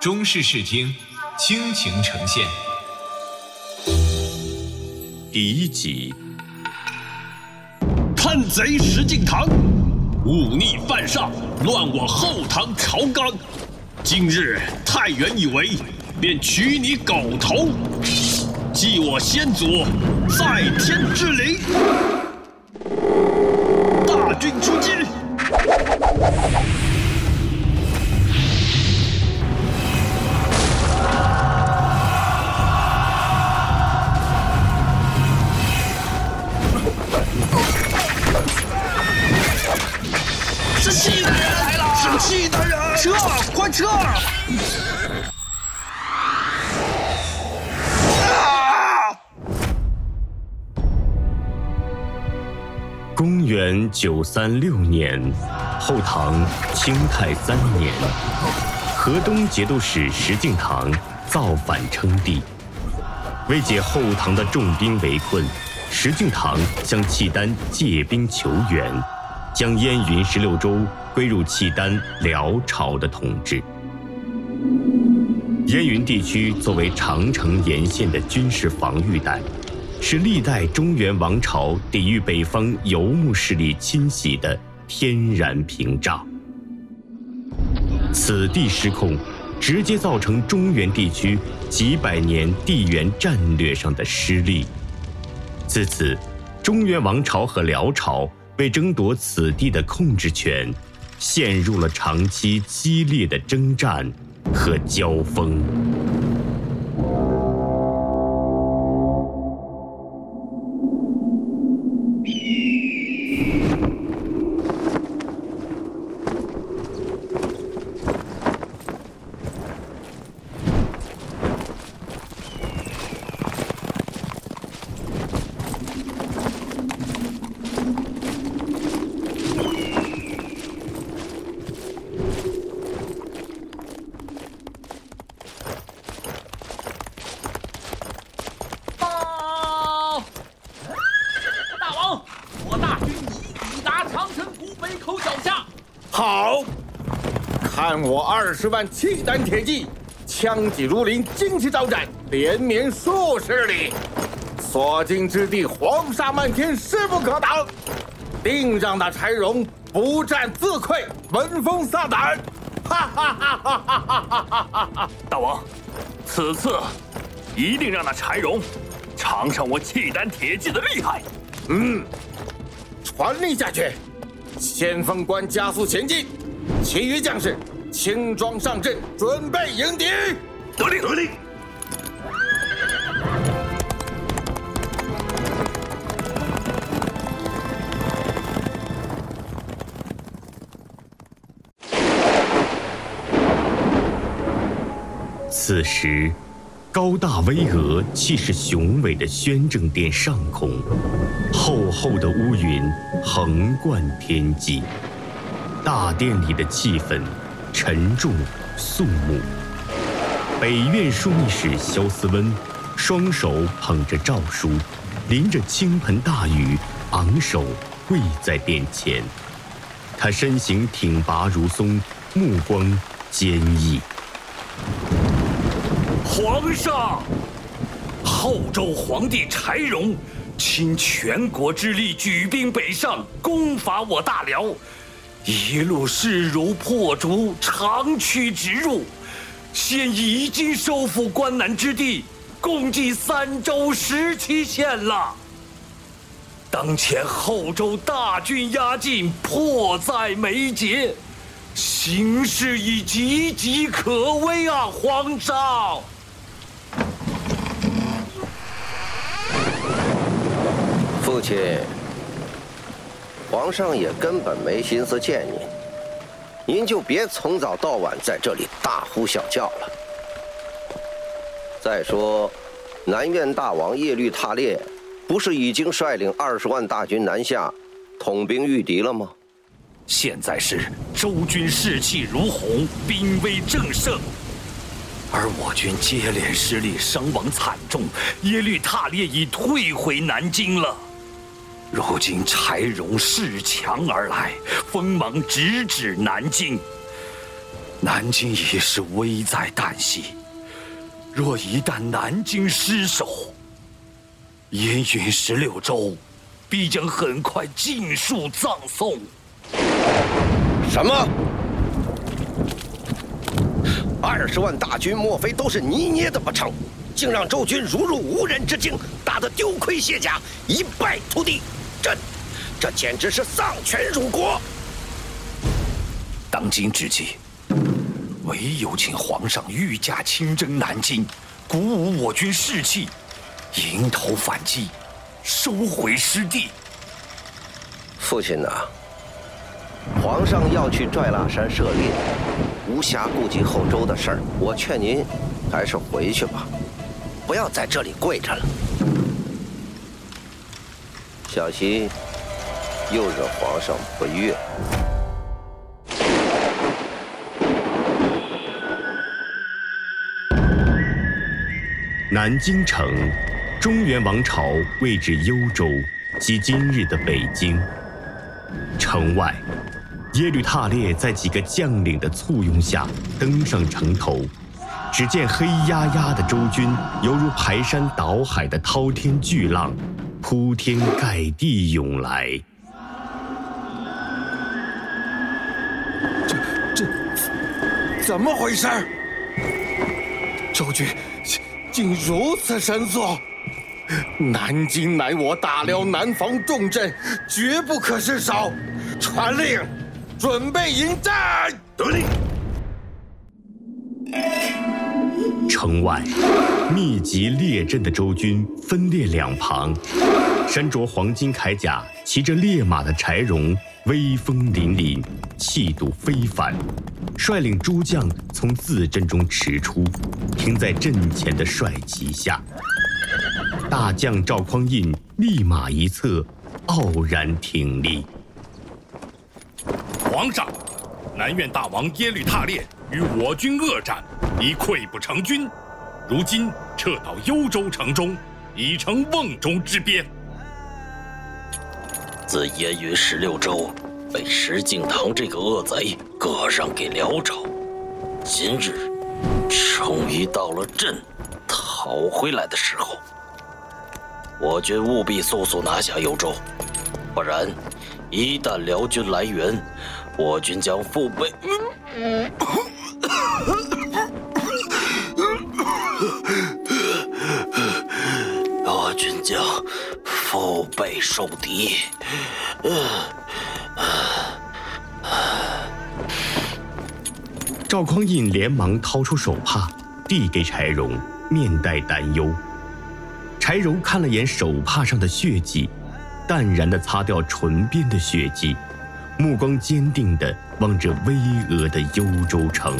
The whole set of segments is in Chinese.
中式视听，倾情呈现。第一集，叛贼石敬瑭，忤逆犯上，乱我后唐朝纲。今日太原以为，便取你狗头，祭我先祖，在天之灵。大军出击！撤！快撤！公元九三六年，后唐清泰三年，河东节度使石敬瑭造反称帝。为解后唐的重兵围困，石敬瑭向契丹借兵求援。将燕云十六州归入契丹辽朝的统治。燕云地区作为长城沿线的军事防御带，是历代中原王朝抵御北方游牧势力侵袭的天然屏障。此地失控，直接造成中原地区几百年地缘战略上的失利。自此，中原王朝和辽朝。为争夺此地的控制权，陷入了长期激烈的征战和交锋。看我二十万契丹铁骑，枪戟如林，旌旗招展，连绵数十里，所经之地黄沙漫天，势不可挡，定让那柴荣不战自溃，闻风丧胆！哈哈哈哈哈哈！大王，此次一定让那柴荣尝尝我契丹铁骑的厉害。嗯，传令下去，先锋官加速前进，其余将士。轻装上阵，准备迎敌。得令，得令。此时，高大巍峨、气势雄伟的宣政殿上空，厚厚的乌云横贯天际，大殿里的气氛。沉重肃穆。北院枢密使萧思温，双手捧着诏书，淋着倾盆大雨，昂首跪在殿前。他身形挺拔如松，目光坚毅。皇上，后周皇帝柴荣，倾全国之力举兵北上，攻伐我大辽。一路势如破竹，长驱直入，现已经收复关南之地，共计三州十七县了。当前后周大军压境，迫在眉睫，形势已岌岌可危啊！皇上，父亲。皇上也根本没心思见您，您就别从早到晚在这里大呼小叫了。再说，南院大王耶律塔烈，不是已经率领二十万大军南下，统兵御敌了吗？现在是周军士气如虹，兵威正盛，而我军接连失利，伤亡惨重，耶律塔烈已退回南京了。如今柴荣恃强而来，锋芒直指南京，南京已是危在旦夕。若一旦南京失守，燕云十六州必将很快尽数葬送。什么？二十万大军，莫非都是你捏的不成？竟让周军如入无人之境，打得丢盔卸甲，一败涂地，这，这简直是丧权辱国！当今之计，唯有请皇上御驾亲征南京，鼓舞我军士气，迎头反击，收回失地。父亲呐，皇上要去拽拉山涉猎，无暇顾及后周的事儿。我劝您，还是回去吧，不要在这里跪着了。小心又惹皇上不悦。南京城，中原王朝位置幽州，即今日的北京。城外，耶律塔烈在几个将领的簇拥下登上城头。只见黑压压的周军，犹如排山倒海的滔天巨浪，铺天盖地涌来。这这怎么回事？周军竟如此神速！南京乃我大辽南方重镇，绝不可失守。传令，准备迎战。得令。外，密集列阵的周军分列两旁，身着黄金铠甲、骑着烈马的柴荣威风凛凛，气度非凡，率领诸将从自阵中驰出，停在阵前的帅旗下。大将赵匡胤立马一侧，傲然挺立。皇上，南院大王耶律塔列与我军恶战，已溃不成军，如今撤到幽州城中，已成瓮中之鳖。自燕云十六州被石敬瑭这个恶贼割让给辽朝，今日终于到了朕讨回来的时候。我军务必速速拿下幽州，不然，一旦辽军来援，我军将腹背，我腹背受敌。赵匡胤连忙掏出手帕，递给柴荣，面带担忧。柴荣看了眼手帕上的血迹，淡然的擦掉唇边的血迹，目光坚定的望着巍峨的幽州城。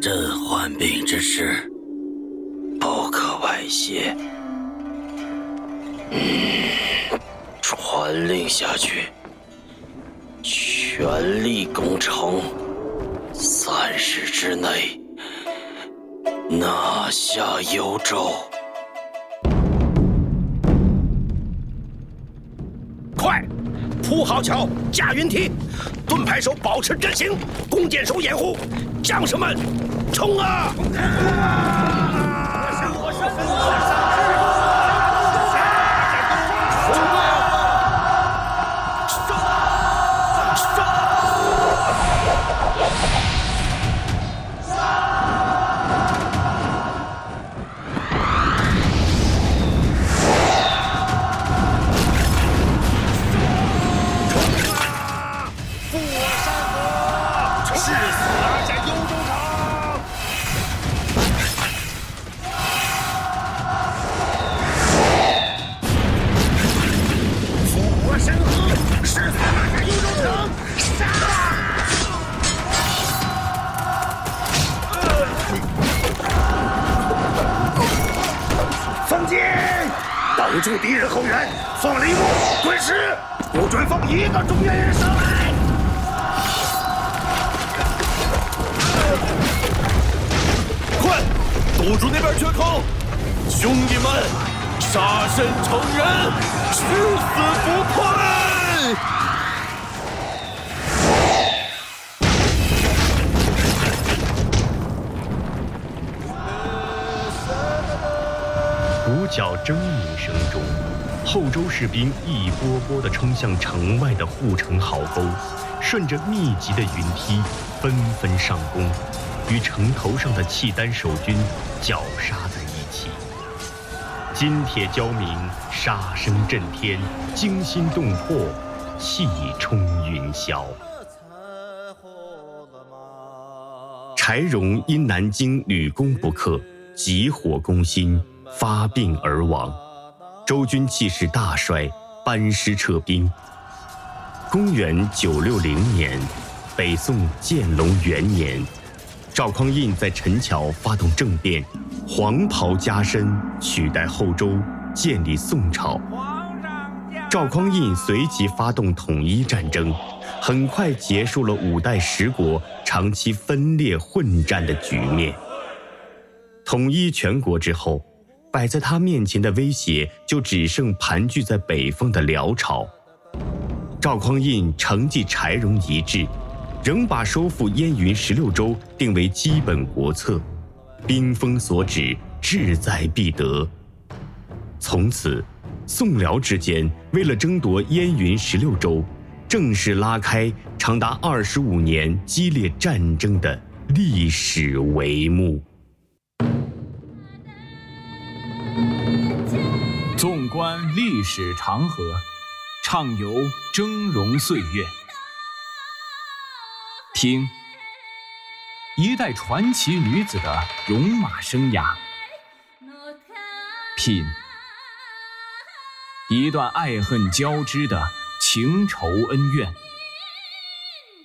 朕患病之事，不可外泄。嗯，传令下去，全力攻城，三日之内。拿下幽州！快，铺好桥，架云梯，盾牌手保持阵型，弓箭手掩护，将士们，冲啊！住敌人后援，放铃木滚石，不准放一个中原人上来！快，堵住那边缺口！兄弟们，杀身成仁，誓死不退！角争鸣声中，后周士兵一波波地冲向城外的护城壕沟，顺着密集的云梯纷纷上攻，与城头上的契丹守军绞杀在一起。金铁交鸣，杀声震天，惊心动魄，气冲云霄。柴荣因南京屡攻不克，急火攻心，发病而亡。周军气势大衰，班师撤兵。公元九六零年，北宋建隆元年，赵匡胤在陈桥发动政变，黄袍加身，取代后周，建立宋朝。赵匡胤随即发动统一战争。很快结束了五代十国长期分裂混战的局面。统一全国之后，摆在他面前的威胁就只剩盘踞在北方的辽朝。赵匡胤承继柴荣遗志，仍把收复燕云十六州定为基本国策，兵锋所指，志在必得。从此，宋辽之间为了争夺燕云十六州。正式拉开长达二十五年激烈战争的历史帷幕。纵观历史长河，畅游峥嵘岁月，听一代传奇女子的戎马生涯，品一段爱恨交织的。情仇恩怨，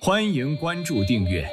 欢迎关注订阅。